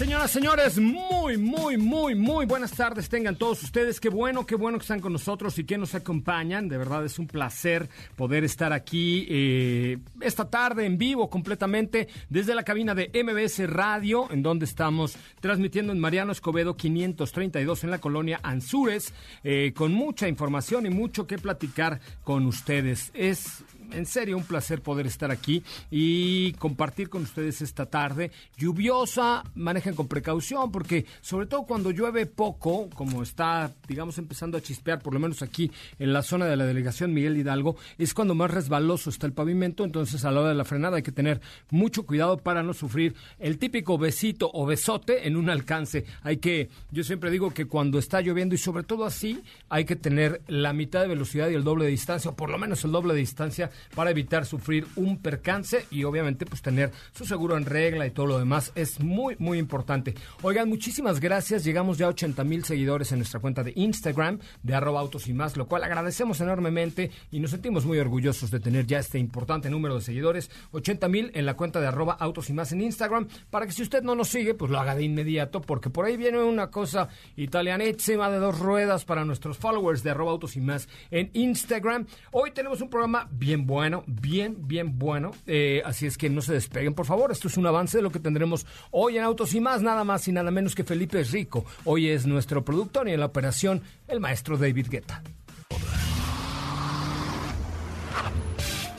Señoras, señores, muy, muy, muy, muy buenas tardes tengan todos ustedes. Qué bueno, qué bueno que están con nosotros y que nos acompañan. De verdad es un placer poder estar aquí eh, esta tarde en vivo completamente desde la cabina de MBS Radio, en donde estamos transmitiendo en Mariano Escobedo 532 en la colonia Anzures, eh, con mucha información y mucho que platicar con ustedes. Es en serio un placer poder estar aquí y compartir con ustedes esta tarde lluviosa. Manejen con precaución porque sobre todo cuando llueve poco, como está, digamos, empezando a chispear, por lo menos aquí en la zona de la delegación Miguel Hidalgo, es cuando más resbaloso está el pavimento. Entonces a la hora de la frenada hay que tener mucho cuidado para no sufrir el típico besito o besote en un alcance. Hay que, yo siempre digo que cuando está lloviendo y sobre todo así, hay que tener la mitad de velocidad y el doble de distancia, o por lo menos el doble de distancia para evitar sufrir un percance y obviamente pues tener su seguro en regla y todo lo demás es muy muy importante. Oigan, muchísimas gracias. Llegamos ya a 80 mil seguidores en nuestra cuenta de Instagram de arroba autos y más, lo cual agradecemos enormemente y nos sentimos muy orgullosos de tener ya este importante número de seguidores. 80 mil en la cuenta de arroba autos y más en Instagram para que si usted no nos sigue pues lo haga de inmediato porque por ahí viene una cosa italianísima de dos ruedas para nuestros followers de arroba autos y más en Instagram. Hoy tenemos un programa bien bueno, bien, bien bueno. Eh, así es que no se despeguen, por favor. Esto es un avance de lo que tendremos hoy en Autos y más, nada más y nada menos que Felipe Rico. Hoy es nuestro productor y en la operación el maestro David Guetta.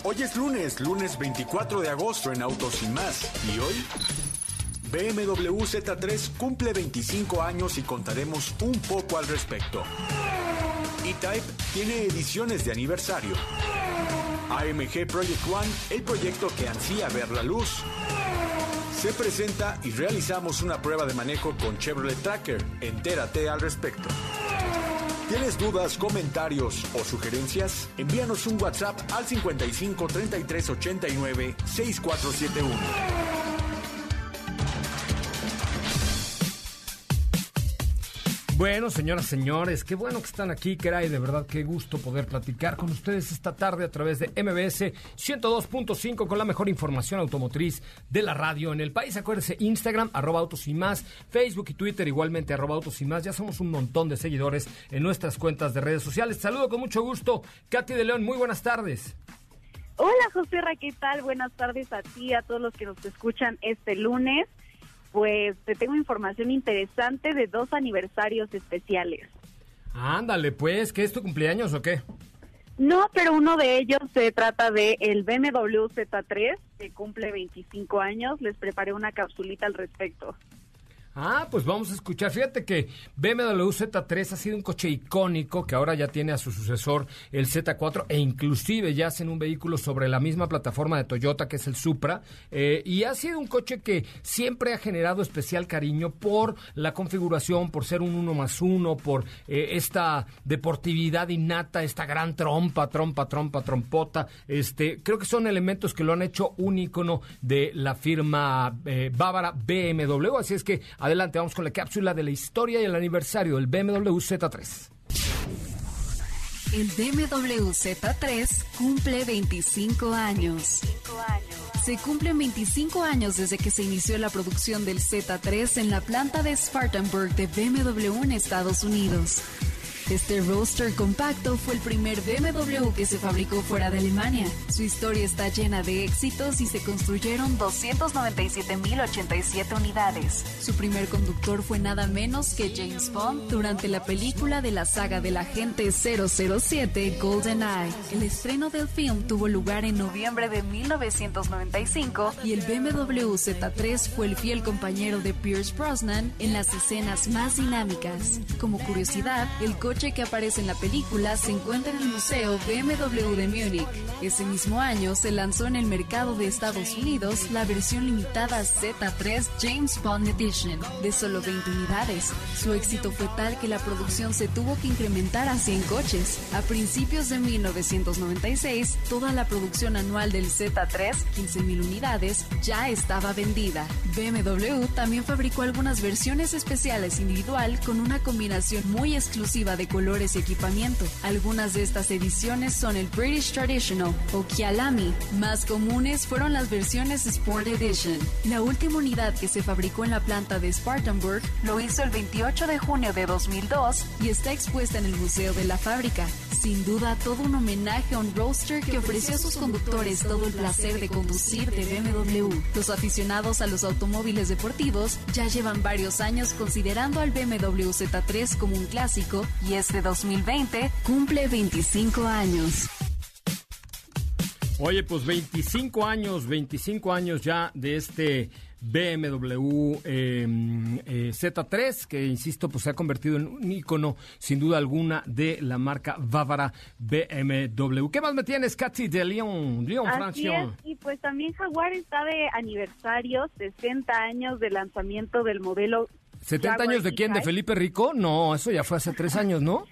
Hoy es lunes, lunes 24 de agosto en Autos y más. Y hoy, BMW Z3 cumple 25 años y contaremos un poco al respecto. E-Type tiene ediciones de aniversario. AMG Project One, el proyecto que ansía ver la luz. Se presenta y realizamos una prueba de manejo con Chevrolet Tracker. Entérate al respecto. ¿Tienes dudas, comentarios o sugerencias? Envíanos un WhatsApp al 55 33 89 6471. Bueno, señoras, señores, qué bueno que están aquí, Keray, de verdad, qué gusto poder platicar con ustedes esta tarde a través de MBS 102.5 con la mejor información automotriz de la radio en el país. Acuérdense, Instagram, arroba autos y más, Facebook y Twitter igualmente, arroba autos y más. Ya somos un montón de seguidores en nuestras cuentas de redes sociales. Saludo con mucho gusto, Katy de León, muy buenas tardes. Hola, José ¿qué tal? Buenas tardes a ti, a todos los que nos escuchan este lunes pues te tengo información interesante de dos aniversarios especiales. Ándale, pues, ¿qué es tu cumpleaños o qué? No, pero uno de ellos se trata de el BMW Z3, que cumple 25 años. Les preparé una capsulita al respecto. Ah, pues vamos a escuchar. Fíjate que BMW Z3 ha sido un coche icónico que ahora ya tiene a su sucesor el Z4 e inclusive ya hacen un vehículo sobre la misma plataforma de Toyota que es el Supra. Eh, y ha sido un coche que siempre ha generado especial cariño por la configuración, por ser un uno más uno, por eh, esta deportividad innata, esta gran trompa, trompa, trompa, trompota. Este, creo que son elementos que lo han hecho un icono de la firma eh, bávara BMW. Así es que Adelante, vamos con la cápsula de la historia y el aniversario del BMW Z3. El BMW Z3 cumple 25 años. Se cumplen 25 años desde que se inició la producción del Z3 en la planta de Spartanburg de BMW en Estados Unidos. Este roadster compacto fue el primer BMW que se fabricó fuera de Alemania. Su historia está llena de éxitos y se construyeron 297.087 unidades. Su primer conductor fue nada menos que James Bond durante la película de la saga del agente 007 GoldenEye. El estreno del film tuvo lugar en noviembre de 1995 y el BMW Z3 fue el fiel compañero de Pierce Brosnan en las escenas más dinámicas. Como curiosidad, el coche que aparece en la película se encuentra en el Museo BMW de Múnich. Ese mismo año se lanzó en el mercado de Estados Unidos la versión limitada Z3 James Bond Edition, de solo 20 unidades. Su éxito fue tal que la producción se tuvo que incrementar a 100 coches. A principios de 1996, toda la producción anual del Z3, 15.000 unidades, ya estaba vendida. BMW también fabricó algunas versiones especiales individual con una combinación muy exclusiva de colores y equipamiento. Algunas de estas ediciones son el British Traditional o Kyalami. Más comunes fueron las versiones Sport Edition. La última unidad que se fabricó en la planta de Spartanburg lo hizo el 28 de junio de 2002 y está expuesta en el Museo de la Fábrica. Sin duda, todo un homenaje a un roadster que ofreció a sus conductores todo el placer de conducir de BMW. Los aficionados a los automóviles deportivos ya llevan varios años considerando al BMW Z3 como un clásico y este 2020 cumple 25 años. Oye, pues 25 años, 25 años ya de este BMW eh, eh, Z3, que insisto, pues se ha convertido en un icono, sin duda alguna, de la marca bávara BMW. ¿Qué más me tienes, Katy, de Lyon, Lyon, Francia? y pues también Jaguar está de aniversario, 60 años de lanzamiento del modelo. ¿70 años de quién? ¿De Felipe Rico? No, eso ya fue hace tres años, ¿no?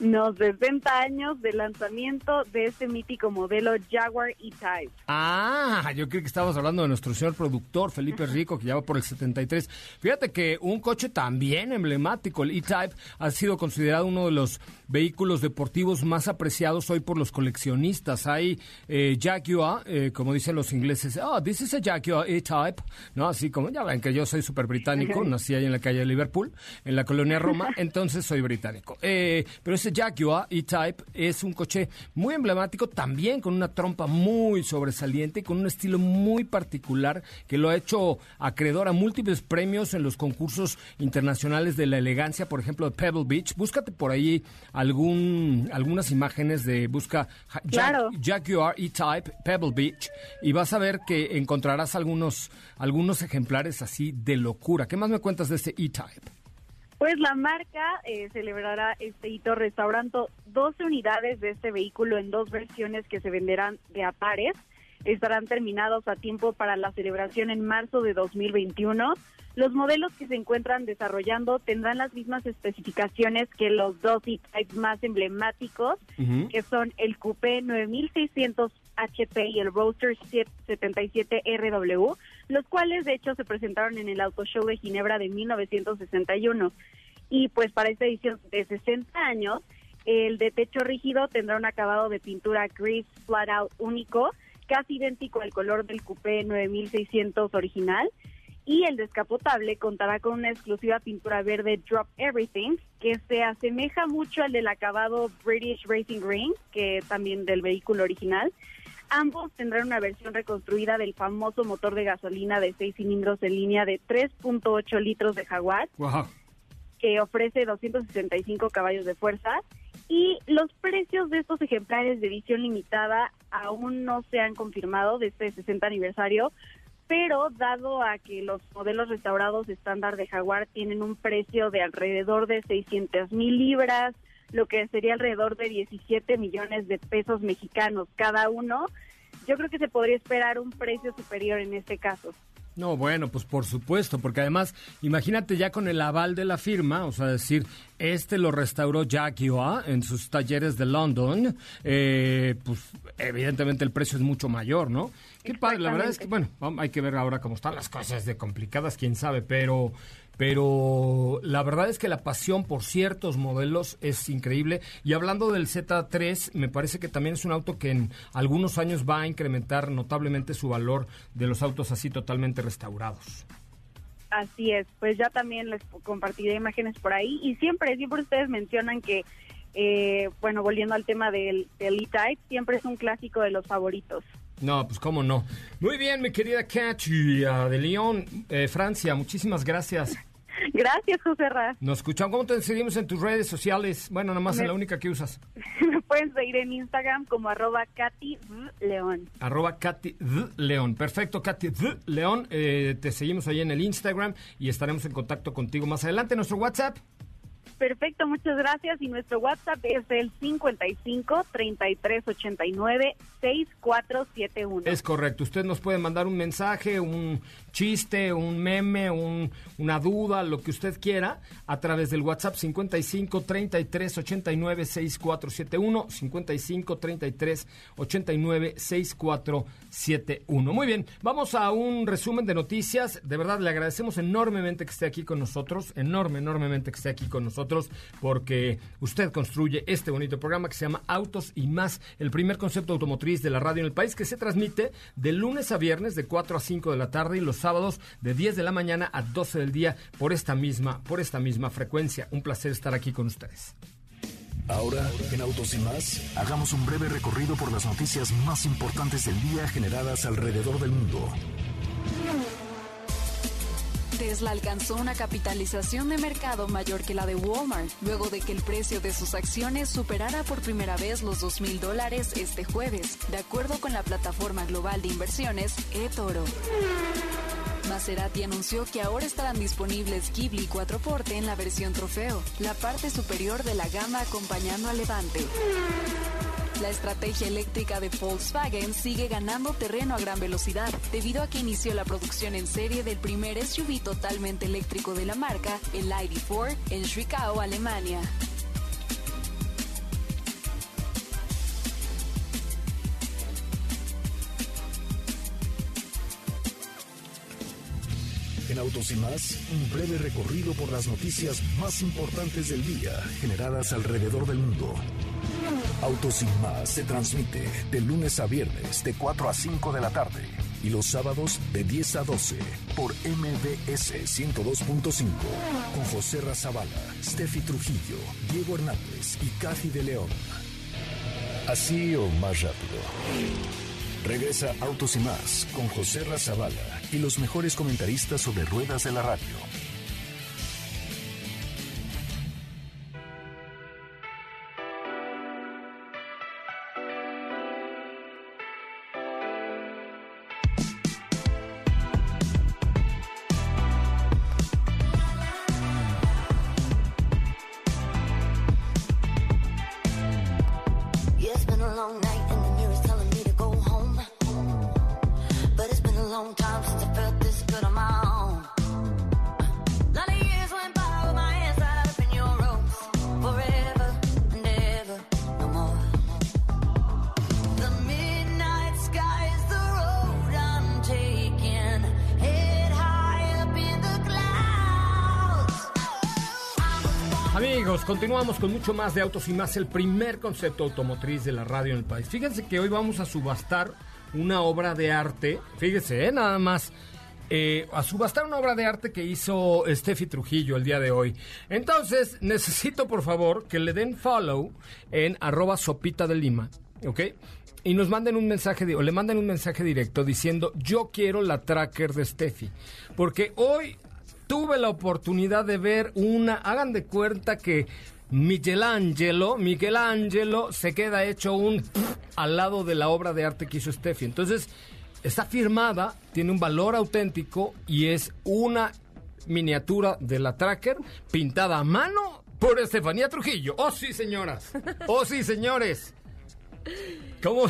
Nos 60 años de lanzamiento de este mítico modelo Jaguar E-Type. Ah, yo creo que estábamos hablando de nuestro señor productor Felipe Rico, que ya va por el 73. Fíjate que un coche también emblemático, el E-Type, ha sido considerado uno de los vehículos deportivos más apreciados hoy por los coleccionistas. Hay eh, Jaguar, eh, como dicen los ingleses, oh, this is a Jaguar E-Type, ¿no? Así como, ya ven que yo soy súper británico, nací ahí en la calle de Liverpool, en la colonia Roma, entonces soy británico. Eh, pero ese Jaguar E-Type es un coche muy emblemático, también con una trompa muy sobresaliente, con un estilo muy particular que lo ha hecho acreedor a múltiples premios en los concursos internacionales de la elegancia, por ejemplo, de Pebble Beach. Búscate por ahí algún, algunas imágenes de busca Jaguar E-Type Pebble Beach y vas a ver que encontrarás algunos, algunos ejemplares así de locura. ¿Qué más me cuentas de este E-Type? Pues la marca eh, celebrará este hito restaurando 12 unidades de este vehículo en dos versiones que se venderán de a pares. Estarán terminados a tiempo para la celebración en marzo de 2021. Los modelos que se encuentran desarrollando tendrán las mismas especificaciones que los dos E-Types más emblemáticos, que son el Coupé 9600 HP y el Roadster 77 RW, los cuales de hecho se presentaron en el Auto Show de Ginebra de 1961. Y pues para esta edición de 60 años, el de techo rígido tendrá un acabado de pintura gris flat out único, casi idéntico al color del coupé 9600 original. Y el descapotable contará con una exclusiva pintura verde Drop Everything, que se asemeja mucho al del acabado British Racing Green, que también del vehículo original. Ambos tendrán una versión reconstruida del famoso motor de gasolina de seis cilindros en línea de 3.8 litros de Jaguar, que ofrece 265 caballos de fuerza. Y los precios de estos ejemplares de edición limitada aún no se han confirmado de este 60 aniversario, pero dado a que los modelos restaurados estándar de Jaguar tienen un precio de alrededor de 600 mil libras, lo que sería alrededor de 17 millones de pesos mexicanos cada uno, yo creo que se podría esperar un precio superior en este caso. No, bueno, pues por supuesto, porque además, imagínate ya con el aval de la firma, o sea, decir, este lo restauró Jaguar en sus talleres de London, eh, pues evidentemente el precio es mucho mayor, ¿no? Qué padre, la verdad es que, bueno, hay que ver ahora cómo están las cosas de complicadas, quién sabe, pero pero la verdad es que la pasión por ciertos modelos es increíble. Y hablando del Z3, me parece que también es un auto que en algunos años va a incrementar notablemente su valor de los autos así totalmente restaurados. Así es, pues ya también les compartiré imágenes por ahí y siempre, siempre ustedes mencionan que, eh, bueno, volviendo al tema del, del E-Type, siempre es un clásico de los favoritos. No, pues cómo no. Muy bien, mi querida Catchy de Lyon, eh, Francia, muchísimas gracias. Gracias, José Ra. Nos escuchamos. ¿Cómo te seguimos en tus redes sociales? Bueno, nada más en la única que usas. Me pueden seguir en Instagram como arroba Katy León. Arroba Katy León. Perfecto, Katy León. Eh, te seguimos ahí en el Instagram y estaremos en contacto contigo más adelante. Nuestro WhatsApp. Perfecto, muchas gracias. Y nuestro WhatsApp es el 55 33 89 6471. Es correcto. Usted nos puede mandar un mensaje, un chiste, un meme, un, una duda, lo que usted quiera, a través del WhatsApp 55 33 89 6471. 55 33 89 6471. Muy bien, vamos a un resumen de noticias. De verdad, le agradecemos enormemente que esté aquí con nosotros. Enorme, enormemente que esté aquí con nosotros porque usted construye este bonito programa que se llama Autos y más, el primer concepto automotriz de la radio en el país que se transmite de lunes a viernes de 4 a 5 de la tarde y los sábados de 10 de la mañana a 12 del día por esta misma, por esta misma frecuencia. Un placer estar aquí con ustedes. Ahora, en Autos y más, hagamos un breve recorrido por las noticias más importantes del día generadas alrededor del mundo. Tesla alcanzó una capitalización de mercado mayor que la de Walmart, luego de que el precio de sus acciones superara por primera vez los 2 mil dólares este jueves, de acuerdo con la plataforma global de inversiones eToro. Maserati anunció que ahora estarán disponibles Ghibli 4 Porte en la versión trofeo, la parte superior de la gama acompañando al Levante. La estrategia eléctrica de Volkswagen sigue ganando terreno a gran velocidad, debido a que inició la producción en serie del primer SUV totalmente eléctrico de la marca, el ID4, en Zwickau, Alemania. En Autos y más, un breve recorrido por las noticias más importantes del día generadas alrededor del mundo. Autos y más se transmite de lunes a viernes de 4 a 5 de la tarde y los sábados de 10 a 12 por MBS 102.5 con José Razabala, Steffi Trujillo, Diego Hernández y Cathy de León. Así o más rápido. Regresa Autos y más con José Razabala y los mejores comentaristas sobre ruedas de la radio continuamos con mucho más de Autos y más, el primer concepto automotriz de la radio en el país. Fíjense que hoy vamos a subastar una obra de arte, fíjense, ¿eh? nada más. Eh, a subastar una obra de arte que hizo Steffi Trujillo el día de hoy. Entonces, necesito por favor que le den follow en arroba sopita de lima, ¿ok? Y nos manden un mensaje, o le manden un mensaje directo diciendo, yo quiero la tracker de Steffi. Porque hoy tuve la oportunidad de ver una, hagan de cuenta que Michelangelo, Michelangelo se queda hecho un al lado de la obra de arte que hizo Steffi. Entonces, está firmada, tiene un valor auténtico y es una miniatura de la tracker pintada a mano por Estefanía Trujillo. Oh, sí, señoras. Oh, sí, señores. ¿Cómo?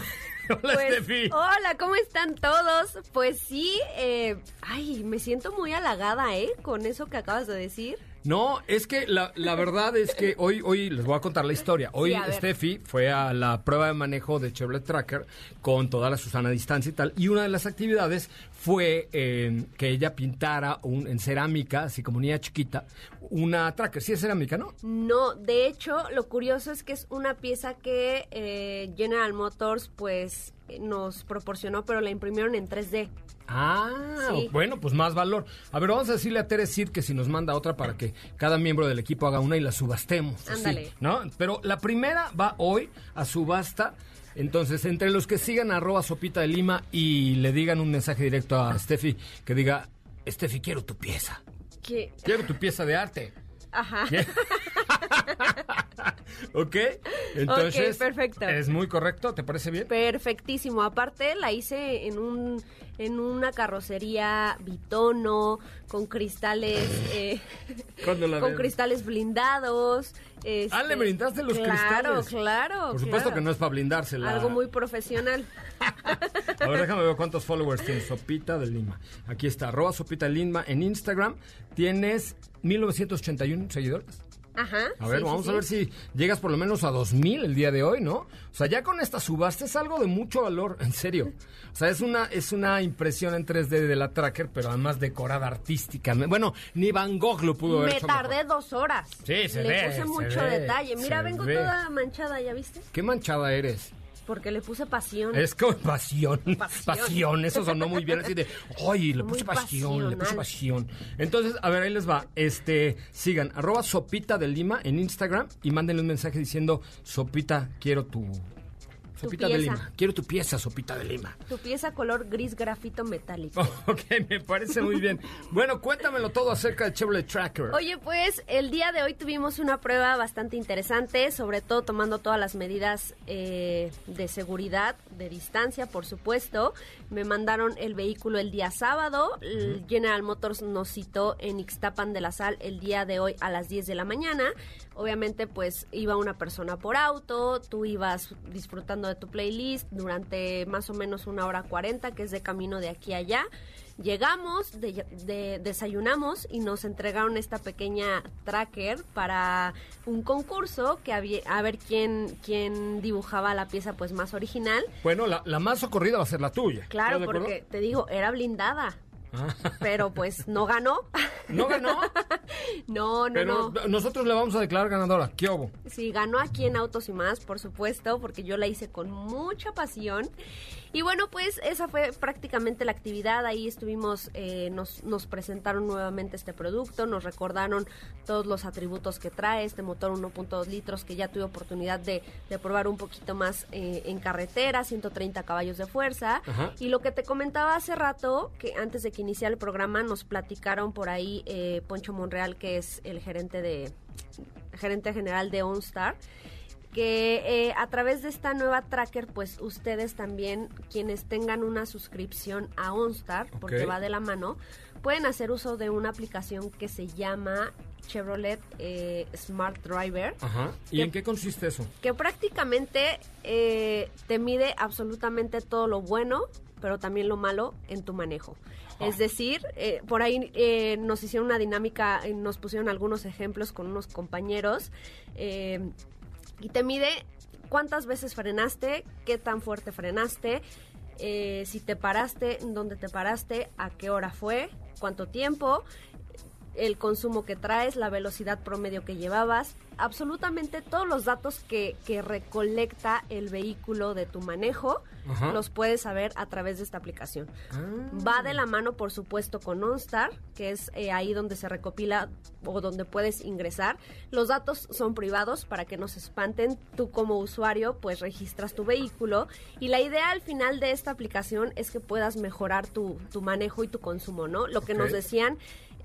Hola, pues, Hola, ¿cómo están todos? Pues sí, eh, ay, me siento muy halagada, ¿eh? Con eso que acabas de decir. No, es que la, la verdad es que hoy, hoy les voy a contar la historia. Hoy. Steffi fue a la prueba de manejo de Chevrolet Tracker con toda la Susana distancia y tal. Y una de las actividades fue eh, que ella pintara un, en cerámica, así como niña chiquita, una Tracker. Sí, es cerámica, ¿no? No, de hecho, lo curioso es que es una pieza que eh, General Motors pues nos proporcionó, pero la imprimieron en 3D. Ah, Sí. bueno, pues más valor. A ver, vamos a decirle a Tere Cid que si nos manda otra para que cada miembro del equipo haga una y la subastemos. así, Ándale. ¿No? Pero la primera va hoy a subasta. Entonces, entre los que sigan arroba sopita de lima y le digan un mensaje directo a Steffi que diga, Steffi, quiero tu pieza. Que, Quiero tu pieza de arte. ajá. ¿Qué? ¿Ok? Entonces, perfecto. es muy correcto, ¿te parece bien? Perfectísimo. Aparte, la hice en un en una carrocería bitono con cristales eh, ¿Cuándo la con cristales blindados. Ah, este, le brindaste los claro, cristales. Claro, Por supuesto claro. que no es para blindársela. Algo muy profesional. A ver, déjame ver cuántos followers tiene Sopita de Lima. Aquí está, arroba Sopita de Lima en Instagram. Tienes 1981 seguidores. Ajá. A ver, sí, sí, vamos a sí. ver si llegas por lo menos a 2000 el día de hoy, ¿no? O sea, ya con esta subasta es algo de mucho valor, en serio. O sea, es una, es una impresión en 3D de la Tracker, pero además decorada artísticamente. Bueno, ni Van Gogh lo pudo haber Me hecho tardé mejor. dos horas. Sí, se Le ve, puse se mucho ve, detalle. Mira, vengo ve. toda manchada, ¿ya viste? Qué manchada eres. Porque le puse pasión. Es como pasión. Pasión. Pasión. Eso sonó muy bien. Así de, ay, le Muy puse pasión, le puse pasión. Entonces, a ver, ahí les va. Este, sigan, arroba sopita de Lima en Instagram y mándenle un mensaje diciendo, sopita, quiero tu. Sopita de. Lima. Quiero tu pieza, sopita de Lima. Tu pieza color gris grafito metálico. Ok, me parece muy bien. Bueno, cuéntamelo todo acerca de Chevrolet Tracker. Oye, pues el día de hoy tuvimos una prueba bastante interesante, sobre todo tomando todas las medidas eh, de seguridad, de distancia, por supuesto. Me mandaron el vehículo el día sábado. El General Motors nos citó en Ixtapan de la Sal el día de hoy a las 10 de la mañana. Obviamente, pues iba una persona por auto, tú ibas disfrutando de tu playlist durante más o menos una hora 40, que es de camino de aquí a allá. Llegamos, de- de- desayunamos y nos entregaron esta pequeña tracker para un concurso que había, a ver quién, quién dibujaba la pieza pues más original. Bueno, la, la más socorrida va a ser la tuya. Claro, porque te digo, era blindada. Pero pues no ganó. ¿No ganó? no, no, Pero no. nosotros le vamos a declarar ganadora. ¿Qué hubo? Sí, ganó aquí en Autos y Más, por supuesto, porque yo la hice con mucha pasión. Y bueno, pues esa fue prácticamente la actividad. Ahí estuvimos, eh, nos, nos presentaron nuevamente este producto, nos recordaron todos los atributos que trae este motor 1.2 litros que ya tuve oportunidad de, de probar un poquito más eh, en carretera, 130 caballos de fuerza. Ajá. Y lo que te comentaba hace rato, que antes de que iniciara el programa, nos platicaron por ahí eh, Poncho Monreal, que es el gerente de gerente general de OnStar, que eh, a través de esta nueva tracker, pues ustedes también, quienes tengan una suscripción a OnStar, porque va de la mano, pueden hacer uso de una aplicación que se llama Chevrolet eh, Smart Driver Ajá. ¿Y ¿Qué- en qué consiste eso? que prácticamente eh, te mide absolutamente todo lo bueno, pero también lo malo en tu manejo. Es decir, eh, por ahí eh, nos hicieron una dinámica, nos pusieron algunos ejemplos con unos compañeros y te mide cuántas veces frenaste, qué tan fuerte frenaste, eh, si te paraste, dónde te paraste, a qué hora fue, cuánto tiempo, el consumo que traes, la velocidad promedio que llevabas, absolutamente todos los datos que, que recolecta el vehículo de tu manejo, Ajá. los puedes saber a través de esta aplicación. Ah. Va de la mano, por supuesto, con OnStar, que es eh, ahí donde se recopila o donde puedes ingresar. Los datos son privados para que no se espanten. Tú como usuario, pues registras tu vehículo y la idea al final de esta aplicación es que puedas mejorar tu, tu manejo y tu consumo, ¿no? Lo que nos decían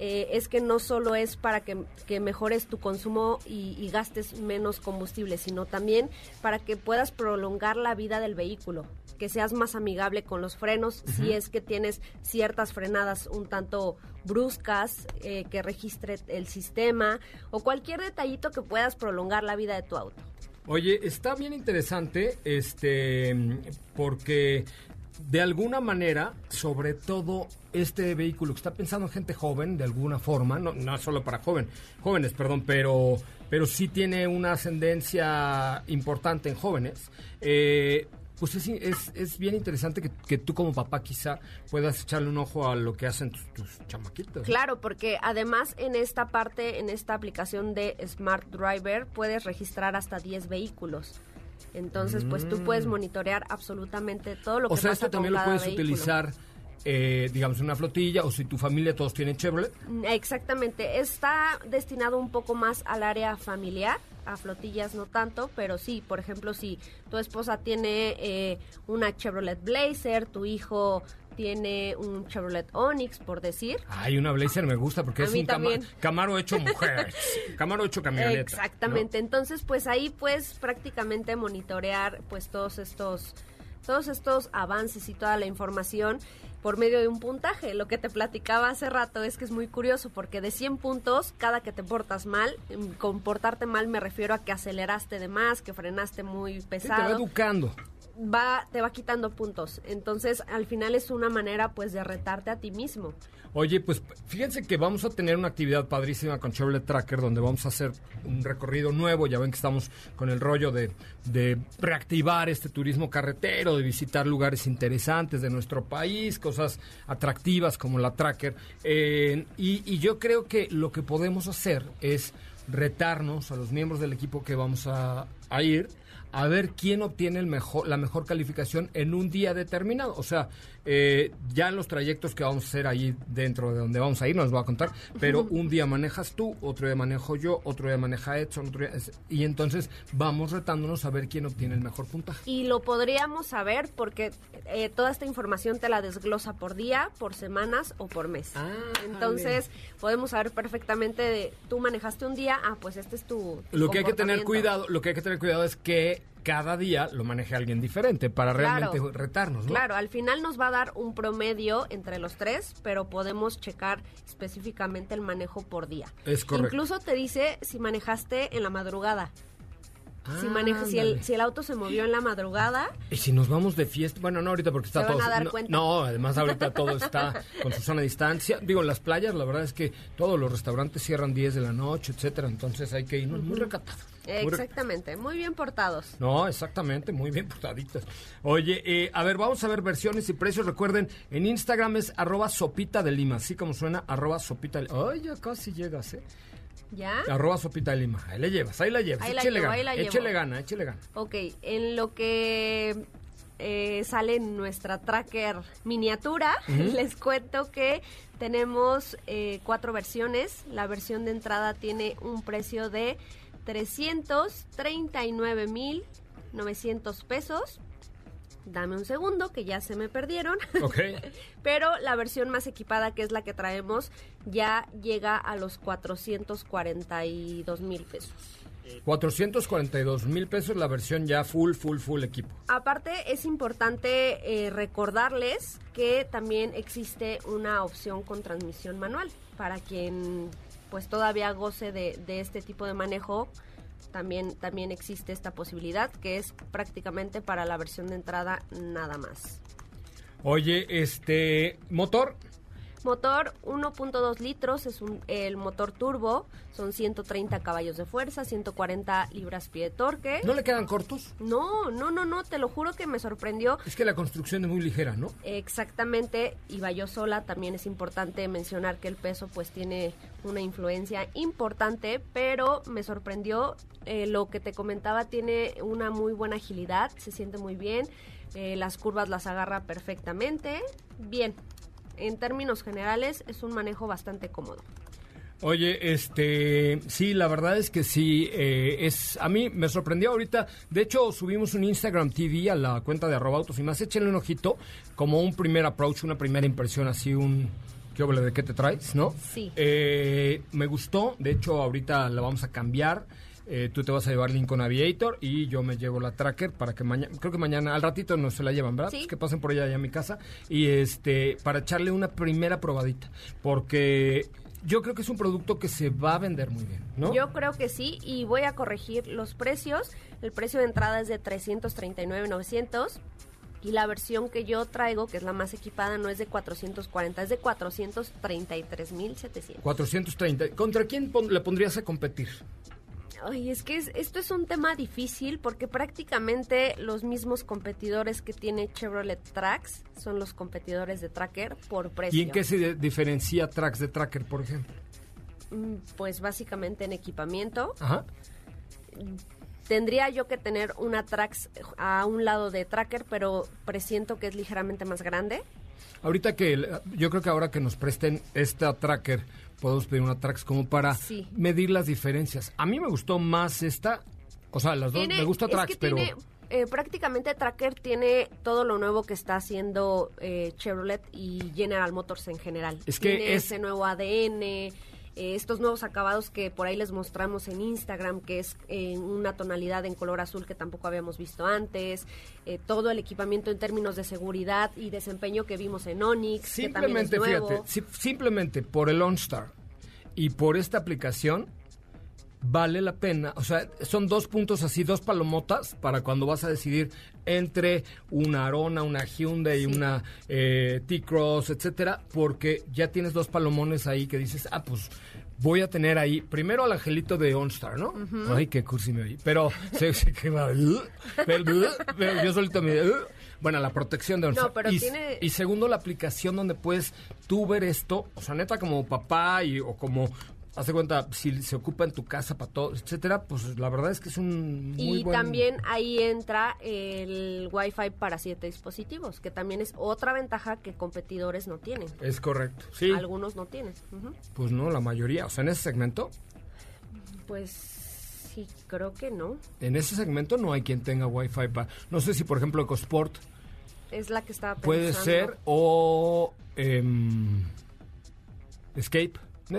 eh, es que no solo es para que, que mejores tu consumo y, y gastes menos combustible, sino también para que puedas prolongar la vida del vehículo, que seas más amigable con los frenos, si es que tienes ciertas frenadas un tanto bruscas, eh, que registre el sistema o cualquier detallito que puedas prolongar la vida de tu auto. Oye, está bien interesante, este, porque de alguna manera sobre todo este vehículo que está pensando en gente joven de alguna forma, no, no solo para joven, jóvenes, perdón, pero, pero sí tiene una ascendencia importante en jóvenes. Eh, pues es, es, es, bien interesante que, que, tú como papá quizá puedas echarle un ojo a lo que hacen tus, tus chamaquitos. Claro, porque además en esta parte, en esta aplicación de Smart Driver, puedes registrar hasta 10 vehículos. Entonces, pues tú puedes monitorear absolutamente todo lo que o sea, pasa esto también con lo puedes vehículo. utilizar, eh, digamos, una flotilla o si tu familia todos tienen Chevrolet. Exactamente, está destinado un poco más al área familiar, a flotillas no tanto, pero sí, por ejemplo, si tu esposa tiene eh, una Chevrolet Blazer, tu hijo tiene un Chevrolet Onix, por decir. Ay, una Blazer me gusta porque A es un cama-. Camaro hecho mujer, Camaro hecho camioneta. Exactamente, entonces pues ahí puedes prácticamente monitorear pues todos estos todos estos avances y toda la información por medio de un puntaje. Lo que te platicaba hace rato es que es muy curioso porque de 100 puntos, cada que te portas mal, mm, con portarte mal me refiero a que aceleraste de más, que frenaste muy Sí, te va pesado, educando. Va, te va quitando puntos. Entonces, al final es una manera pues de retarte a ti mismo. Oye, pues fíjense que vamos a tener una actividad padrísima con Chevrolet Tracker donde vamos a hacer un recorrido nuevo. Ya ven que estamos con el rollo de, reactivar este turismo carretero, de visitar lugares interesantes de nuestro país, cosas atractivas como la Tracker. Eh, y, y yo creo que lo que podemos hacer es retarnos a los miembros del equipo que vamos a ir a ver quién obtiene el mejor, la mejor calificación en un día determinado. O sea, eh, ya en los trayectos que vamos a hacer ahí dentro de donde vamos a ir, nos va a contar, pero un día manejas tú, otro día manejo yo, otro día maneja Edson, otro día, y entonces vamos retándonos a ver quién obtiene el mejor puntaje. Y lo podríamos saber porque eh, toda esta información te la desglosa por día, por semanas o por mes. Ah, Entonces podemos saber perfectamente de tú manejaste un día, ah, pues este es tu... Lo que hay que tener cuidado, lo que hay que tener cuidado es que cada día lo maneje alguien diferente para Claro. realmente retarnos, ¿no? Claro, al final nos va a dar un promedio entre los tres, pero podemos checar específicamente el manejo por día. Es correcto. Incluso te dice si manejaste en la madrugada. Si, manejas, si, el, si el auto se movió en la madrugada, Y si nos vamos de fiesta, bueno, no ahorita porque está todo. a dar no, no, además ahorita todo está con su sana distancia. Digo, las playas, la verdad es que todos los restaurantes cierran 10 de la noche, etcétera, entonces hay que irnos muy recatados. muy exactamente, muy bien portados. No, exactamente, muy bien portaditos. Oye, eh, a ver, vamos a ver versiones y precios. Recuerden, en Instagram es arroba sopita de lima, así como suena, arroba sopita de lima. Ay, ya casi llegas, ¿eh? ¿Ya? Arroba sopita de lima. Ahí la llevas, ahí la llevas. Ahí la llevo, gana, ahí la llevo. échele gana, échele gana. Ok, en lo que eh, sale en nuestra tracker miniatura, les cuento que tenemos eh, cuatro versiones. La versión de entrada tiene un precio de 339.900 pesos. Dame un segundo, que ya se me perdieron. Ok. Pero la versión más equipada, que es la que traemos, ya llega a los 442 mil pesos. 442 mil pesos la versión ya full, full, full equipo. Aparte, es importante eh, recordarles que también existe una opción con transmisión manual para quien pues todavía goce de, de este tipo de manejo. También, también existe esta posibilidad que es prácticamente para la versión de entrada nada más. Oye, este, motor, Motor 1.2 litros, es un, el motor turbo, son 130 caballos de fuerza, 140 libras-pie de torque. ¿no le quedan cortos? No, no, no, no, te lo juro que me sorprendió. Es que la construcción es muy ligera, ¿no? Exactamente, iba yo sola, también es importante mencionar que el peso pues tiene una influencia importante, pero me sorprendió eh, lo que te comentaba, tiene una muy buena agilidad, se siente muy bien, eh, las curvas las agarra perfectamente, bien, en términos generales es un manejo bastante cómodo. Oye, este, sí, la verdad es que sí, eh, es, a mí me sorprendió ahorita, de hecho subimos un Instagram TV a la cuenta de arroba autos y más, échenle un ojito, como un primer approach, una primera impresión, así un, ¿qué óvole, de qué te traes, no? Sí. Eh, me gustó, de hecho ahorita la vamos a cambiar, eh, tú te vas a llevar Lincoln Aviator y yo me llevo la Tracker para que mañana, creo que mañana, al ratito no se la llevan, ¿verdad? Sí. Pues que pasen por ella allá a mi casa y este, para echarle una primera probadita, porque yo creo que es un producto que se va a vender muy bien, ¿no? Yo creo que sí y voy a corregir los precios. El precio de entrada es de 339.900. Y la versión que yo traigo, que es la más equipada, no es de 440, es de 433.700. 430. ¿Contra quién pon- le pondrías a competir? Ay, es que es- esto es un tema difícil porque prácticamente los mismos competidores que tiene Chevrolet Trax son los competidores de Tracker por precio. ¿Y en qué se diferencia Trax de Tracker, por ejemplo? Mm, Pues básicamente en equipamiento. Ajá. Tendría yo que tener una Trax a un lado de Tracker, pero presiento que es ligeramente más grande. Ahorita que el- yo creo que ahora que nos presten esta tracker, podemos pedir una trax como para Sí. medir las diferencias. A mí me gustó más esta, o sea, las dos, Tiene- me gusta es que pero tiene, eh, prácticamente Tracker tiene todo lo nuevo que está haciendo eh, Chevrolet y General Motors en general. Es que tiene es- ese nuevo ADN, eh, estos nuevos acabados que por ahí les mostramos en Instagram, que es en una tonalidad en color azul que tampoco habíamos visto antes, eh, todo el equipamiento en términos de seguridad y desempeño que vimos en Onix, que también es simplemente, nuevo. fíjate, si- simplemente por el OnStar y por esta aplicación, vale la pena. O sea, son dos puntos así, dos palomotas para cuando vas a decidir entre una Arona, una Hyundai, una eh, T-Cross, etcétera, porque ya tienes dos palomones ahí que dices, ah, pues voy a tener ahí primero al angelito de OnStar, ¿no? Ay, qué cursi me oí. Pero sé, sé que va. pero, pero yo solito me. Bueno, la protección de OnStar. No, pero y, tiene- y segundo, la aplicación donde puedes tú ver esto, o sea, neta, como papá y, o como. Hace cuenta, si se ocupa en tu casa para todo, etcétera, pues la verdad es que es un muy Y buen... también ahí entra el Wi-Fi para siete dispositivos, que también es otra ventaja que competidores no tienen. Es correcto. Sí, Algunos no tienen. Pues no, la mayoría. O sea, en ese segmento, Pues sí, creo que no. en ese segmento no hay quien tenga Wi-Fi para... No sé si, por ejemplo, EcoSport Es la que estaba pensando. puede ser o... em, Escape.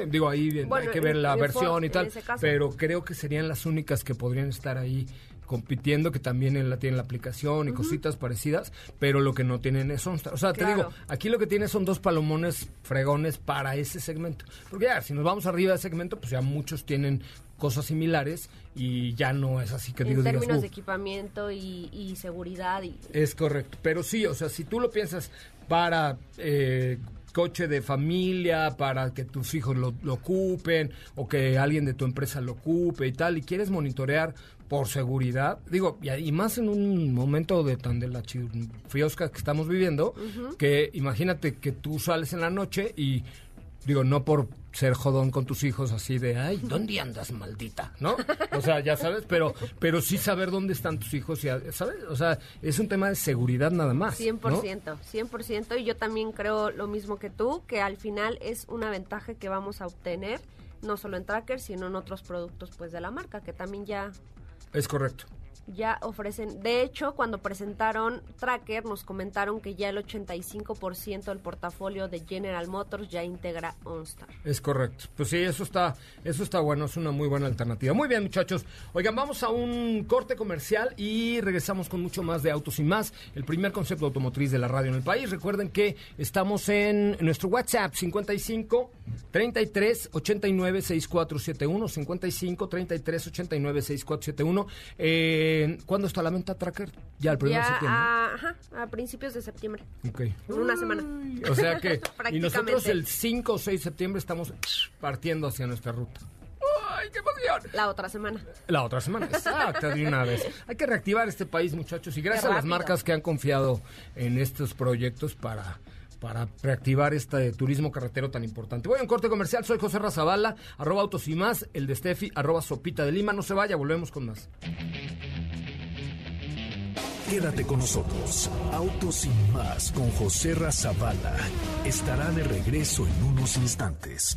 Digo, ahí Bueno, hay que ver en- la en versión Ford, y en tal, pero creo que serían las únicas que podrían estar ahí compitiendo, que también en la, tienen la aplicación y cositas parecidas, pero lo que no tienen es OnStar. O sea, te digo, aquí lo que tiene son dos palomones fregones para ese segmento. Porque ya, si nos vamos arriba del segmento, pues ya muchos tienen cosas similares y ya no es así que En digo, digas, términos de equipamiento y, y seguridad. y Es correcto, pero sí, o sea, si tú lo piensas para eh, coche de familia, para que tus hijos lo, lo ocupen o que alguien de tu empresa lo ocupe y tal, y quieres monitorear por seguridad, digo, y, y más en un momento de tan de la chi- friosca que estamos viviendo, que imagínate que tú sales en la noche y Digo, no por ser jodón con tus hijos así de, ay, ¿dónde andas, maldita? ¿No? O sea, ya sabes, pero pero sí saber dónde están tus hijos, y, ¿sabes? O sea, es un tema de seguridad nada más. ¿no? 100%, 100%. Y yo también creo lo mismo que tú, que al final es una ventaja que vamos a obtener, no solo en Tracker, sino en otros productos pues de la marca, que también ya Es correcto. Ya ofrecen. De hecho, cuando presentaron Tracker, nos comentaron que ya el 85% del portafolio de General Motors ya integra OnStar. Es correcto. Pues sí, eso está, eso está bueno, es una muy buena alternativa. Muy bien, muchachos. Oigan, vamos a un corte comercial y regresamos con mucho más de Autos y más, el primer concepto automotriz de la radio en el país. Recuerden que estamos en nuestro WhatsApp 55 33 89 6471 55 33 89 6471. Eh, ¿Cuándo está la venta Tracker? Ya el 1 de septiembre. a, ajá, a principios de septiembre, Ok. en una semana. O sea que, y nosotros el 5 o 6 de septiembre estamos partiendo hacia nuestra ruta. ¡Ay, qué emoción! La otra semana. La otra semana, exacto, de una vez. Hay que reactivar este país, muchachos, y gracias a las marcas que han confiado en estos proyectos para, para reactivar este turismo carretero tan importante. Voy a un corte comercial, soy José Razabala, arroba autos y más, el de Steffi, arroba sopita de Lima. No se vaya, volvemos con más. Quédate con nosotros. Autos sin más con José Razabala estará de regreso en unos instantes.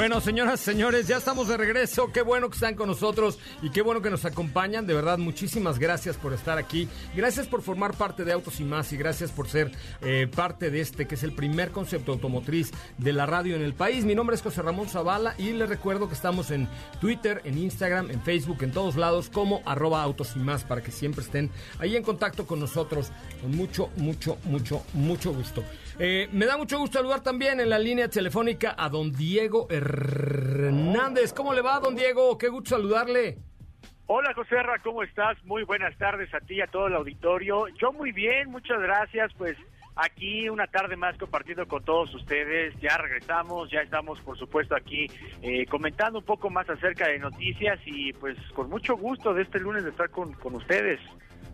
Bueno, señoras, señores, ya estamos de regreso. Qué bueno que están con nosotros y qué bueno que nos acompañan. De verdad, muchísimas gracias por estar aquí. Gracias por formar parte de Autos y Más y gracias por ser eh, parte de este, que es el primer concepto automotriz de la radio en el país. Mi nombre es José Ramón Zavala y les recuerdo que estamos en Twitter, en Instagram, en Facebook, en todos lados como arroba Autos y Más para que siempre estén ahí en contacto con nosotros con mucho, mucho, mucho, mucho gusto. Eh, me da mucho gusto saludar también en la línea telefónica a don Diego Hernández. ¿Cómo le va, don Diego? Qué gusto saludarle. Hola José Ra, ¿cómo estás? Muy buenas tardes a ti y a todo el auditorio. Yo muy bien, muchas gracias. Pues aquí una tarde más compartiendo con todos ustedes. Ya regresamos, ya estamos por supuesto aquí eh, comentando un poco más acerca de noticias y pues con mucho gusto de este lunes de estar con, con ustedes.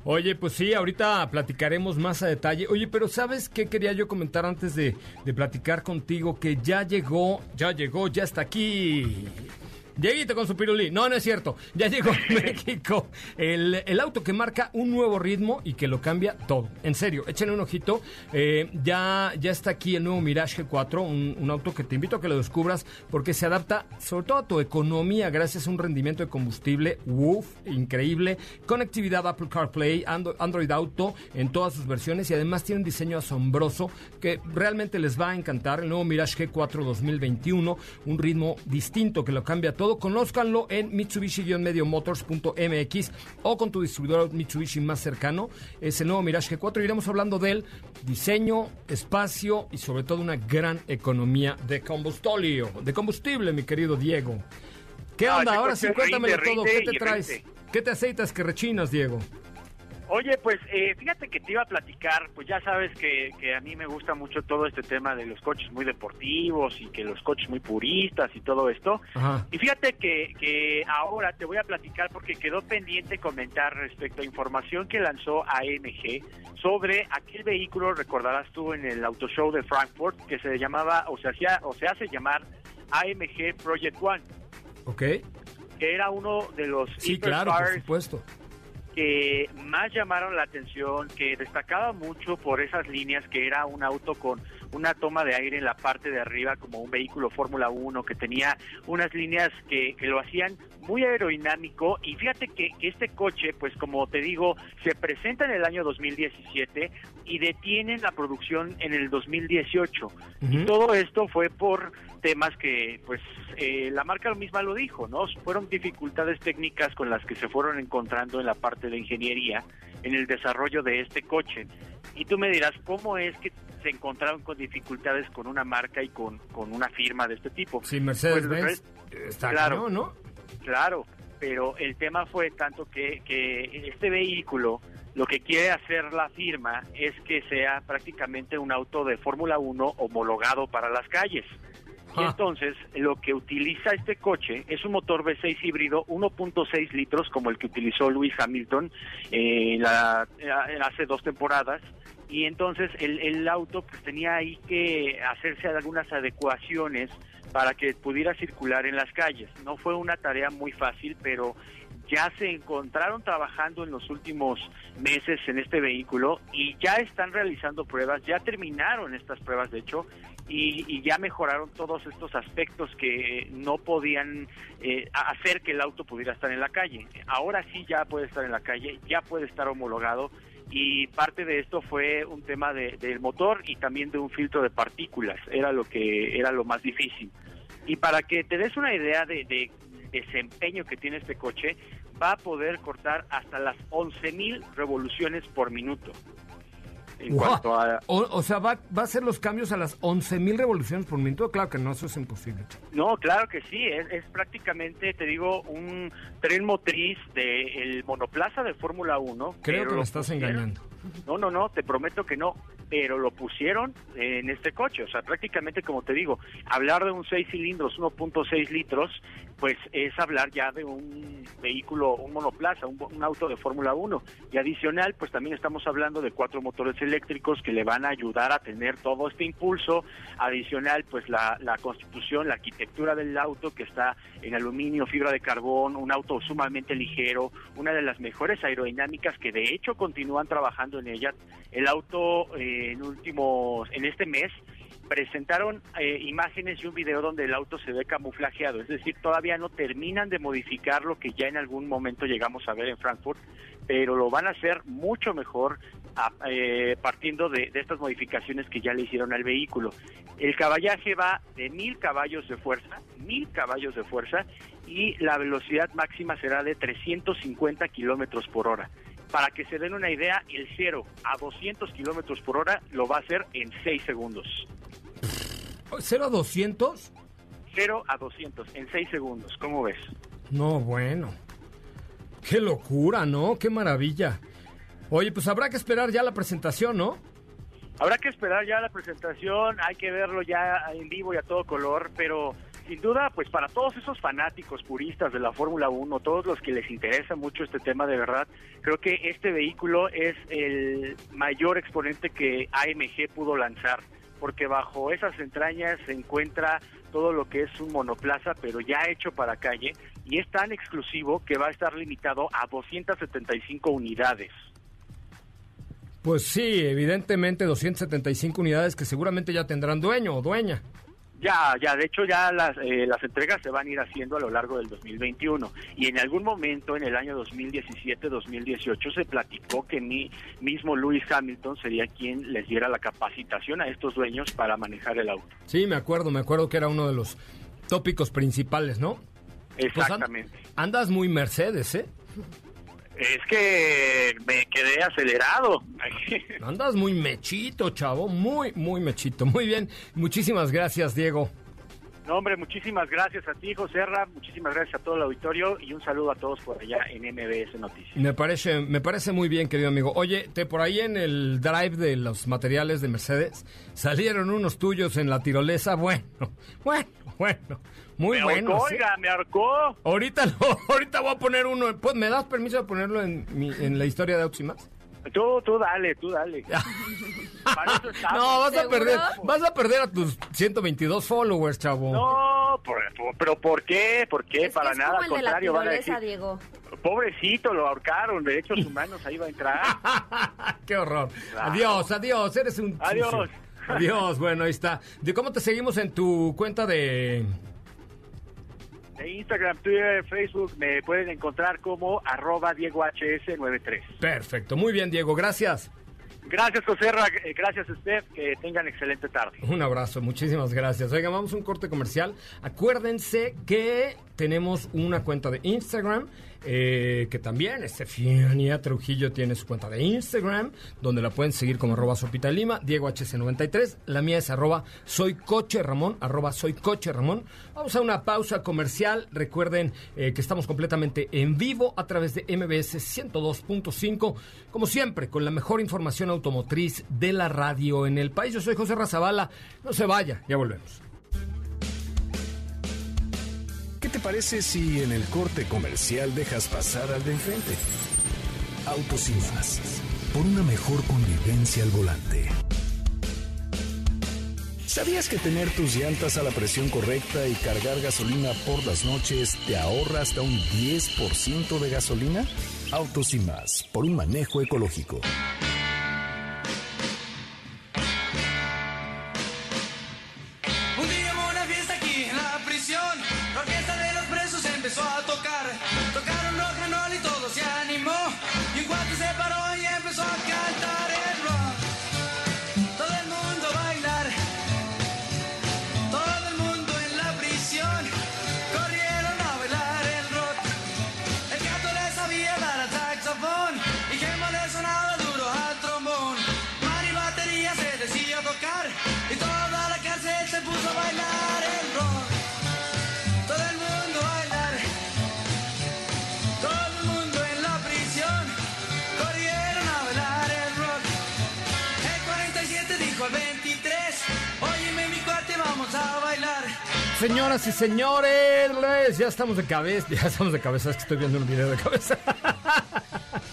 Oye, pues sí, ahorita platicaremos más a detalle. Oye, pero ¿sabes qué quería yo comentar antes de, de platicar contigo? Que ya llegó, ya llegó, ya está aquí. Dieguito con su pirulí. No, no es cierto. Ya llegó a México el, el auto que marca un nuevo ritmo y que lo cambia todo. En serio, échenle un ojito. Eh, ya, ya está aquí el nuevo Mirage G4, un, un auto que te invito a que lo descubras porque se adapta sobre todo a tu economía gracias a un rendimiento de combustible, uff, increíble. Conectividad Apple CarPlay, Android Auto en todas sus versiones y además tiene un diseño asombroso que realmente les va a encantar. El nuevo Mirage G4 2021, un ritmo distinto que lo cambia todo. Conózcanlo en Mitsubishi-Motors.mx o con tu distribuidor Mitsubishi más cercano. Es el nuevo Mirage G4. Iremos hablando del diseño, espacio y sobre todo una gran economía de combustible, de combustible, mi querido Diego. ¿Qué onda? Ahora sí, cuéntamelo todo. ¿Qué te traes? ¿Qué te aceitas que rechinas, Diego? Oye, pues eh, fíjate que te iba a platicar, pues ya sabes que, que a mí me gusta mucho todo este tema de los coches muy deportivos y que los coches muy puristas y todo esto. Ajá. Y fíjate que, que ahora te voy a platicar porque quedó pendiente comentar respecto a información que lanzó AMG sobre aquel vehículo, recordarás tú en el Auto Show de Frankfurt, que se llamaba o se hacía o se hace llamar AMG Project One, ¿Ok? que era uno de los Sí, claro, por supuesto. Que más llamaron la atención, que destacaba mucho por esas líneas, que era un auto con una toma de aire en la parte de arriba como un vehículo Fórmula 1, que tenía unas líneas que, que lo hacían muy aerodinámico y fíjate que, que este coche, pues como te digo, se presenta en el año 2017 y detienen la producción en el 2018. Y todo esto fue por temas que, pues, eh, la marca misma lo dijo, ¿no? Fueron dificultades técnicas con las que se fueron encontrando en la parte de ingeniería en el desarrollo de este coche. Y tú me dirás, ¿cómo es que se encontraron con dificultades con una marca y con, con una firma de este tipo? Sí, Mercedes-Benz Pues, está claro. cañón, ¿no? Claro, pero el tema fue tanto que, que este vehículo lo que quiere hacer la firma es que sea prácticamente un auto de Fórmula 1 homologado para las calles. Y entonces lo que utiliza este coche es un motor V6 híbrido 1.6 litros como el que utilizó Lewis Hamilton eh, la- eh, hace dos temporadas y entonces el, el auto pues tenía ahí que hacerse algunas adecuaciones para que pudiera circular en las calles. No fue una tarea muy fácil, pero ya se encontraron trabajando en los últimos meses en este vehículo y ya están realizando pruebas, ya terminaron estas pruebas de hecho y, y ya mejoraron todos estos aspectos que no podían eh, hacer que el auto pudiera estar en la calle. Ahora sí ya puede estar en la calle, ya puede estar homologado y parte de esto fue un tema de- del motor y también de un filtro de partículas, era lo que era lo más difícil. Y para que te des una idea de, de desempeño que tiene este coche, va a poder cortar hasta las 11.000 revoluciones por minuto. En Guau. cuanto a, O, o sea, ¿va, ¿va a hacer los cambios a las 11.000 revoluciones por minuto? Claro que no, eso es imposible. No, claro que sí, es, es prácticamente, te digo, un tren motriz del monoplaza de Fórmula 1. Creo que me lo estás pusieron- engañando. No, no, no, te prometo que no. pero lo pusieron en este coche. O sea, prácticamente, como te digo, hablar de un 6 cilindros, 1.6 litros, pues es hablar ya de un vehículo, un monoplaza, un, auto de Fórmula 1. Y adicional, pues también estamos hablando de cuatro motores eléctricos que le van a ayudar a tener todo este impulso. Adicional, pues la, constitución, la arquitectura del auto que está en aluminio, fibra de carbón, un auto sumamente ligero, una de las mejores aerodinámicas que de hecho continúan trabajando en ella. El auto eh, en últimos, en este mes presentaron eh, imágenes y un video donde el auto se ve camuflajeado, es decir, todavía no terminan de modificar lo que ya en algún momento llegamos a ver en Frankfurt, pero lo van a hacer mucho mejor a- eh, partiendo de, estas modificaciones que ya le hicieron al vehículo. El caballaje va de mil caballos de fuerza, mil caballos de fuerza, y la velocidad máxima será de 350 kilómetros por hora. Para que se den una idea, el 0 a 200 kilómetros por hora lo va a hacer en 6 segundos. ¿0 a 200? 0 a 200 en 6 segundos. ¿Cómo ves? No, bueno. Qué locura, ¿no? Qué maravilla. Oye, pues habrá que esperar ya la presentación, ¿no? Habrá que esperar ya la presentación, hay que verlo ya en vivo y a todo color, pero sin duda, pues para todos esos fanáticos puristas de la Fórmula 1, todos los que les interesa mucho este tema de verdad, creo que este vehículo es el mayor exponente que AMG pudo lanzar, porque bajo esas entrañas se encuentra todo lo que es un monoplaza, pero ya hecho para calle, y es tan exclusivo que va a estar limitado a 275 unidades. Pues sí, evidentemente 275 unidades que seguramente ya tendrán dueño o dueña. Ya, ya, de hecho ya las, eh, las entregas se van a ir haciendo a lo largo del 2021 y en algún momento en el año 2017-2018 se platicó que mi mismo Lewis Hamilton sería quien les diera la capacitación a estos dueños para manejar el auto. Sí, me acuerdo, me acuerdo que era uno de los tópicos principales, ¿no? Pues Exactamente. andas muy Mercedes, ¿eh? Es que me quedé acelerado. Andas muy mechito, chavo, muy, muy mechito. Muy bien, muchísimas gracias, Diego. No, hombre, muchísimas gracias a ti, José Ra, muchísimas gracias a todo el auditorio y un saludo a todos por allá en MBS Noticias. Me parece, me parece muy bien, querido amigo. Oye, te por ahí en el drive de los materiales de Mercedes salieron unos tuyos en la tirolesa. Bueno, bueno, bueno, muy me buenos. ahorcó, ¿eh? oiga, me ahorcó. Ahorita, lo- ahorita voy a poner uno. Pues, ¿Me das permiso de ponerlo en, mi- en la historia de más? Tú, tú dale, tú dale. Para eso estamos. No, vas a ¿Seguro? perder, vas a perder a tus 122 followers, chavo. No, por- por- pero ¿por qué? ¿Por qué? Es que Para es nada, como al el de la contrario, van a decir, Diego. pobrecito, lo ahorcaron, derechos humanos, ahí va a entrar. Qué horror. Claro. Adiós, adiós, eres un... Adiós. sucio. Adiós, bueno, ahí está. ¿De cómo te seguimos en tu cuenta de... De Instagram, Twitter, Facebook, me pueden encontrar como arroba DiegoHS93. Perfecto, muy bien, Diego, gracias. Gracias, José eh, gracias, Steph, que tengan excelente tarde. Un abrazo, muchísimas gracias. Oigan, vamos a un corte comercial. Acuérdense que tenemos una cuenta de Instagram, eh, que también Estefanía Trujillo tiene su cuenta de Instagram, donde la pueden seguir como arroba sopita lima, Diego HC93. La mía es arroba soy coche Ramón, arroba soy coche Ramón. Vamos a una pausa comercial. Recuerden eh, que estamos completamente en vivo a través de MBS 102.5, como siempre, con la mejor información automotriz de la radio en el país. Yo soy José Razabala. No se vaya, ya volvemos. Te parece si en el corte comercial dejas pasar al de enfrente? Autos y más. Por una mejor convivencia al volante. ¿Sabías que tener tus llantas a la presión correcta y cargar gasolina por las noches te ahorra hasta un 10% de gasolina? Autos y más, por un manejo ecológico. Y señores, ya estamos de cabeza, ya estamos de cabeza, es que estoy viendo un video de cabeza.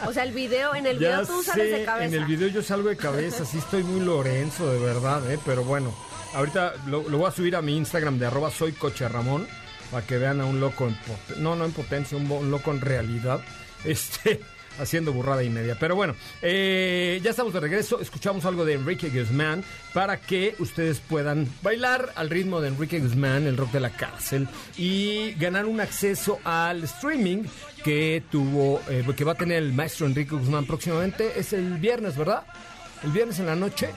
O sea, el video, en el Ya video tú sales sé, de cabeza. En el video yo salgo de cabeza, sí estoy muy Lorenzo, de verdad, ¿eh? Pero bueno, ahorita lo, lo voy a subir a mi Instagram de arroba soy Ramón, para que vean a un loco en pot- no, no en potencia, un loco en realidad, este, haciendo burrada y media. Pero bueno, eh, ya estamos de regreso, escuchamos algo de Enrique Guzmán para que ustedes puedan bailar al ritmo de Enrique Guzmán, el rock de la cárcel, y ganar un acceso al streaming que tuvo, eh, que va a tener el maestro Enrique Guzmán próximamente. Es el viernes, ¿verdad? El viernes en la noche.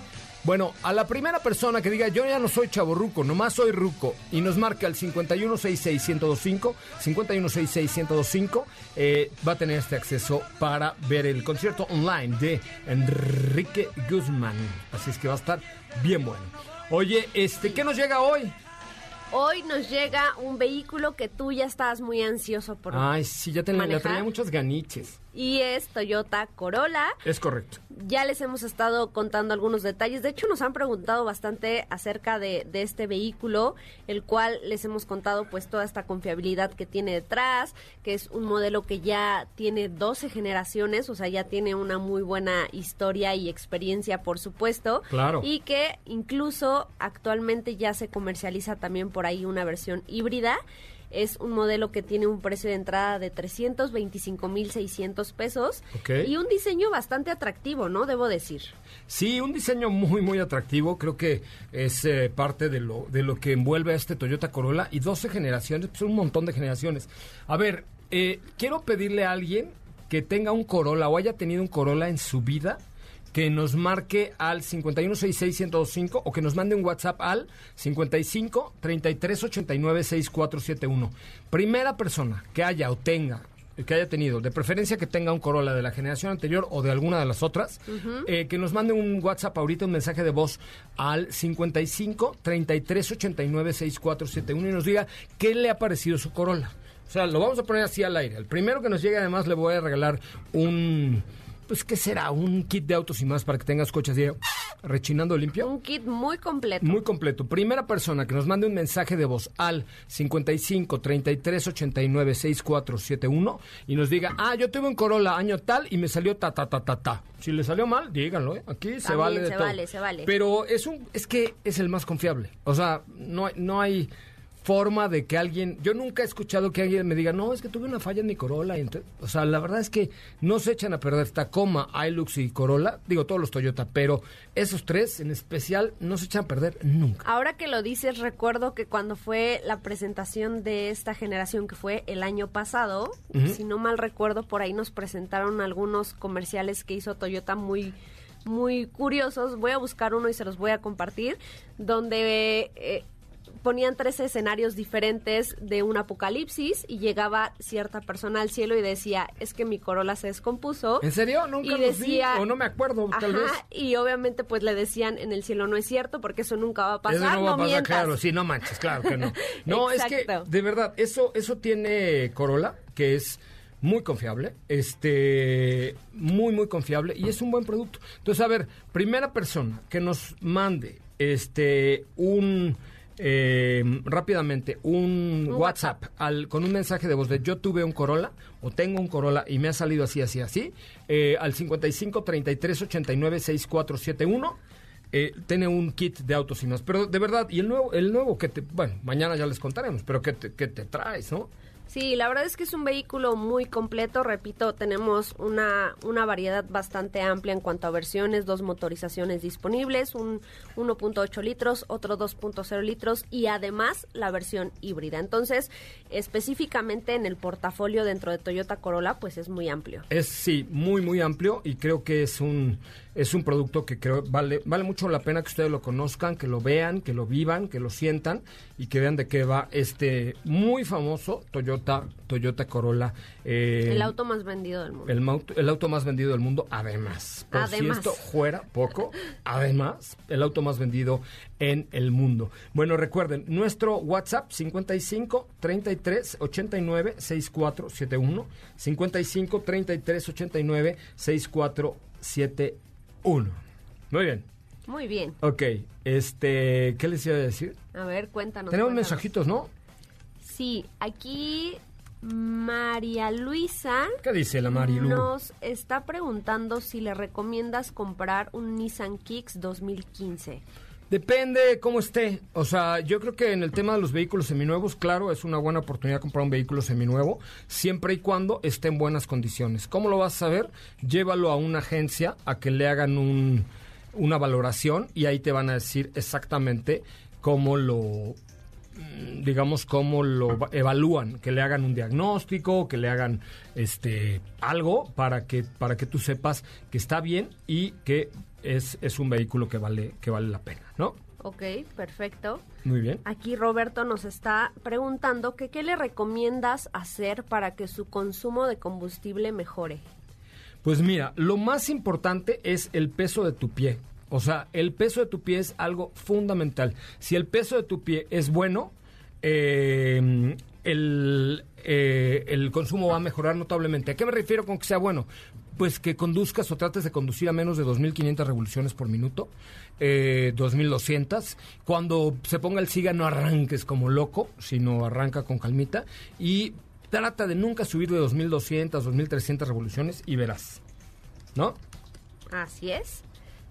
Bueno, a la primera persona que diga yo ya no soy chaborruco, nomás soy ruco y nos marca el 5166-1025, 5166-1025, eh, va a tener este acceso para ver el concierto online de Enrique Guzmán. Así es que va a estar bien bueno. Oye, este, ¿qué nos llega hoy? Hoy nos llega un vehículo que tú ya estás muy ansioso por Ay, sí, ya tenía, le traía muchas ganiches. Y es Toyota Corolla. Es correcto. Ya les hemos estado contando algunos detalles. De hecho, nos han preguntado bastante acerca de, de este vehículo, el cual les hemos contado pues toda esta confiabilidad que tiene detrás, que es un modelo que ya tiene 12 generaciones, o sea, ya tiene una muy buena historia y experiencia, por supuesto. Claro. Y que incluso actualmente ya se comercializa también por ahí una versión híbrida. Es un modelo que tiene un precio de entrada de 325.600 pesos y un diseño bastante atractivo, ¿no? Debo decir. Sí, un diseño muy, muy atractivo. Creo que es eh, parte de lo, de lo que envuelve a este Toyota Corolla. Y 12 generaciones, pues un montón de generaciones. A ver, eh, quiero pedirle a alguien que tenga un Corolla o haya tenido un Corolla en su vida que nos marque al 5166-1025 o que nos mande un WhatsApp al 55 33 89 6471. Primera persona que haya o tenga que haya tenido, de preferencia que tenga un Corolla de la generación anterior o de alguna de las otras, eh, que nos mande un WhatsApp ahorita, un mensaje de voz al 55 33 89 6471 y nos diga qué le ha parecido su Corolla. O sea, lo vamos a poner así al aire. El primero que nos llegue, además, le voy a regalar un. Pues, ¿qué será? Un kit de autos y más para que tengas coches de rechinando limpio. Un kit muy completo. Muy completo. Primera persona que nos mande un mensaje de voz al 55 33 89 6471 y nos diga, ah, yo tuve un Corolla año tal y me salió ta ta ta ta ta. Si le salió mal, díganlo, ¿eh? Aquí se vale de se todo. vale, se vale. Pero es un, es que es el más confiable. O sea, no, no hay forma de que alguien, yo nunca he escuchado que alguien me diga, no, es que tuve una falla en mi Corolla. entonces- o sea, la verdad es que no se echan a perder Tacoma, Hilux y Corolla, digo todos los Toyota, pero esos tres en especial no se echan a perder nunca. Ahora que lo dices, recuerdo que cuando fue la presentación de esta generación, que fue el año pasado, si no mal recuerdo, por ahí nos presentaron algunos comerciales que hizo Toyota muy muy curiosos. Voy a buscar uno y se los voy a compartir, donde eh, ponían tres escenarios diferentes de un apocalipsis y llegaba cierta persona al cielo y decía, es que mi Corolla se descompuso. ¿En serio? Nunca y decía, vi, o no me acuerdo, tal Ajá, vez. Y obviamente pues le decían en el cielo no es cierto porque eso nunca va a pasar, Eso no va a pasar, mientas. claro, sí, no manches, claro que no. No, es que, de verdad, eso, eso tiene Corolla, que es muy confiable, este, muy, muy confiable, y es un buen producto. Entonces, a ver, primera persona que nos mande, este, un, eh, rápidamente, un, Un WhatsApp, WhatsApp. al, con un mensaje de voz de yo tuve un Corolla, o tengo un Corolla, y me ha salido así, así, así, eh, al 55 33 89 6471, eh, tiene un kit de autos y más. Pero de verdad, y el nuevo, el nuevo que te, bueno, mañana ya les contaremos, pero que te, que te traes, ¿no? Sí, la verdad es que es un vehículo muy completo. Repito, tenemos una, una variedad bastante amplia en cuanto a versiones, dos motorizaciones disponibles, un 1.8 litros, otro 2.0 litros y además la versión híbrida. Entonces, específicamente en el portafolio dentro de Toyota Corolla, pues es muy amplio. Es sí, muy muy amplio y creo que es un es un producto que creo vale vale mucho la pena que ustedes lo conozcan, que lo vean, que lo vivan, que lo sientan y que vean de qué va este muy famoso Toyota Toyota Corolla. eh, el auto más vendido del mundo. el, mauto- el auto más vendido del mundo, además. Por Además. si esto fuera poco, además, el auto más vendido en el mundo. Bueno, recuerden, nuestro WhatsApp 55 33 89 6471. 55 33 89 6471. Muy bien. Muy bien. Ok, este, ¿qué les iba a decir? A ver, cuéntanos. Tenemos cuéntanos. mensajitos, ¿no? Sí, aquí María Luisa ¿Qué dice la Marilu? nos está preguntando si le recomiendas comprar un Nissan Kicks 2015. Depende cómo esté. O sea, yo creo que en el tema de los vehículos seminuevos, claro, es una buena oportunidad comprar un vehículo seminuevo, siempre y cuando esté en buenas condiciones. ¿Cómo lo vas a saber? Llévalo a una agencia a que le hagan un, una valoración y ahí te van a decir exactamente cómo lo digamos cómo lo va- evalúan, que le hagan un diagnóstico, que le hagan este algo para que para que tú sepas que está bien y que es, es un vehículo que vale que vale la pena, ¿no? Ok, perfecto. Muy bien. Aquí Roberto nos está preguntando que qué le recomiendas hacer para que su consumo de combustible mejore. Pues mira, lo más importante es el peso de tu pie. O sea, el peso de tu pie es algo fundamental. Si el peso de tu pie es bueno, eh, el, eh, el consumo va a mejorar notablemente. ¿A qué me refiero con que sea bueno? Pues que conduzcas o trates de conducir a menos de 2.500 revoluciones por minuto, eh, 2.200. Cuando se ponga el siga no arranques como loco, sino arranca con calmita. Y trata de nunca subir de 2.200, 2.300 revoluciones y verás. ¿No? Así es.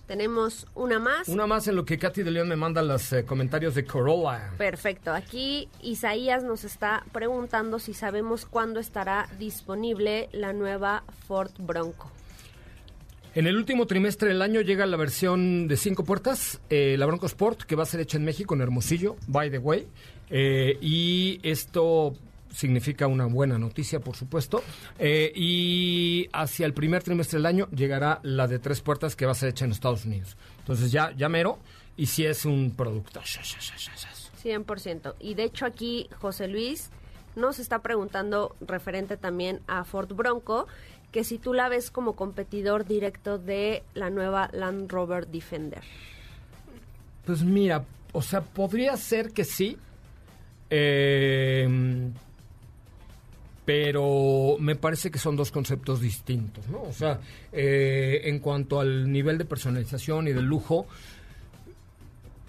Tenemos una más. Una más en lo que Katy de León me manda los eh, comentarios de Corolla. Perfecto. Aquí Isaías nos está preguntando si sabemos cuándo estará disponible la nueva Ford Bronco. En el último trimestre del año llega la versión de cinco puertas, eh, la Bronco Sport, que va a ser hecha en México, en Hermosillo, by the way. Eh, y esto significa una buena noticia, por supuesto. Eh, y hacia el primer trimestre del año llegará la de tres puertas, que va a ser hecha en Estados Unidos. Entonces ya, ya mero, y si es un producto. 100%. Y de hecho aquí José Luis nos está preguntando, referente también a Ford Bronco, que si tú la ves como competidor directo de la nueva Land Rover Defender. Pues mira, o sea, podría ser que sí. eh, pero me parece que son dos conceptos distintos, ¿no? O sea, eh, en cuanto al nivel de personalización y de lujo,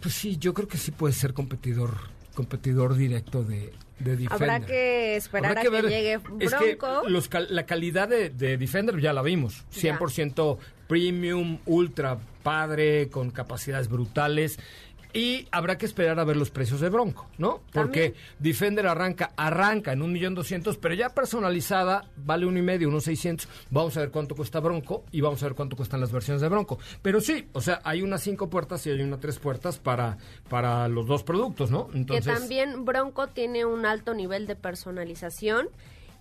pues sí, yo creo que sí puede ser competidor, competidor directo de, de Defender. Habrá que esperar Habrá a que ver. llegue Es que Bronco. los cal- la calidad de, de Defender ya la vimos. Ya. 100% premium, ultra padre, con capacidades brutales. Y habrá que esperar a ver los precios de Bronco, ¿no? Porque Defender arranca, arranca en un millón doscientos, pero ya personalizada vale uno y medio, unos 600. Vamos a ver cuánto cuesta Bronco y vamos a ver cuánto cuestan las versiones de Bronco. Pero sí, o sea, hay unas cinco puertas y hay una tres puertas para, para los dos productos, ¿no? que también Bronco tiene un alto nivel de personalización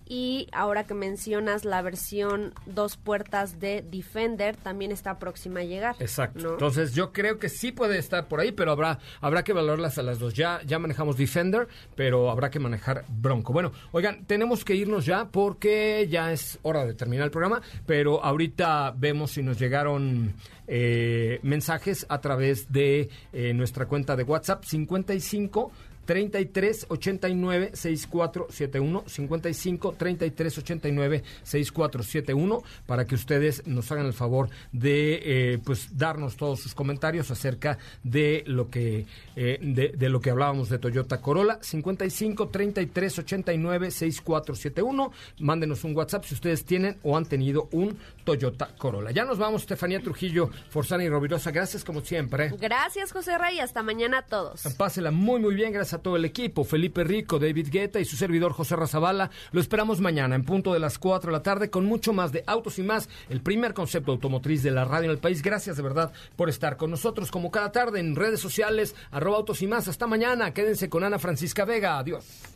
y ahora que mencionas la versión dos puertas de Defender también está próxima a llegar. Exacto. ¿no? Entonces yo creo que sí puede estar por ahí, pero habrá habrá que valorarlas a las dos. Ya ya manejamos Defender, pero habrá que manejar Bronco. Bueno, oigan, tenemos que irnos ya porque ya es hora de terminar el programa, pero ahorita vemos si nos llegaron eh, mensajes a través de eh, nuestra cuenta de WhatsApp 55 33 89 6471 55 33 89 6471 para que ustedes nos hagan el favor de eh, pues darnos todos sus comentarios acerca de lo que eh, de, de lo que hablábamos de Toyota Corolla. 55 33 89 6471 mándenos un WhatsApp si ustedes tienen o han tenido un Toyota Corolla. Ya nos vamos Estefanía Trujillo Forzana y Rovirosa. Gracias como siempre. Gracias José Rey, hasta mañana a todos. Pásela muy muy bien, gracias a todo el equipo, Felipe Rico, David Guetta y su servidor José Razabala. Lo esperamos mañana en punto de las 4 de la tarde con mucho más de Autos y más, el primer concepto automotriz de la radio en el país. Gracias de verdad por estar con nosotros como cada tarde en redes sociales, arroba Autos y más. Hasta mañana, quédense con Ana Francisca Vega. Adiós.